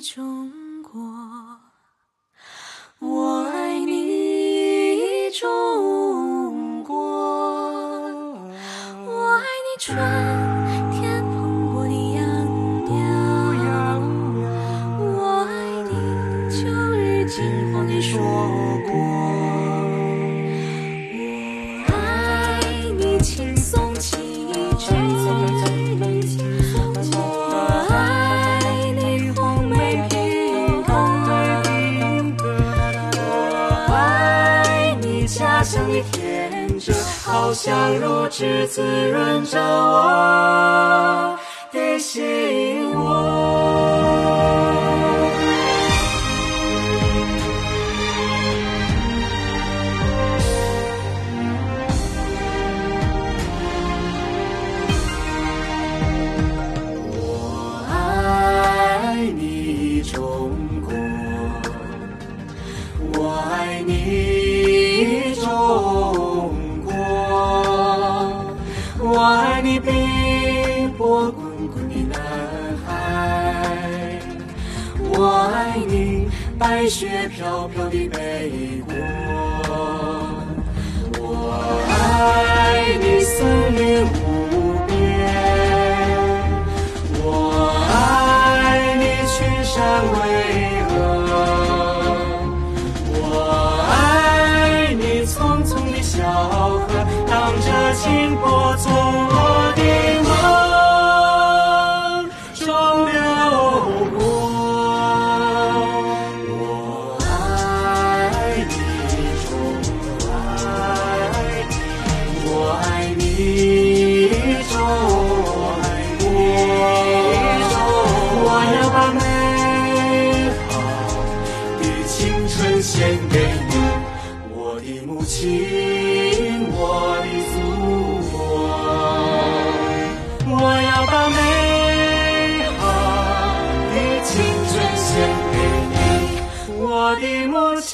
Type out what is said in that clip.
中国，我爱你，中国，我爱你春家乡的田泽，好像如脂滋润着我的心窝。我爱你，中国，我爱你，白雪飘飘的北国，我爱你森林无边。我爱你群山巍峨，我爱你匆匆的小河，荡着清波从我的梦中流过。的母亲，我的祖国，我要把美好的青春献给你，我的母亲。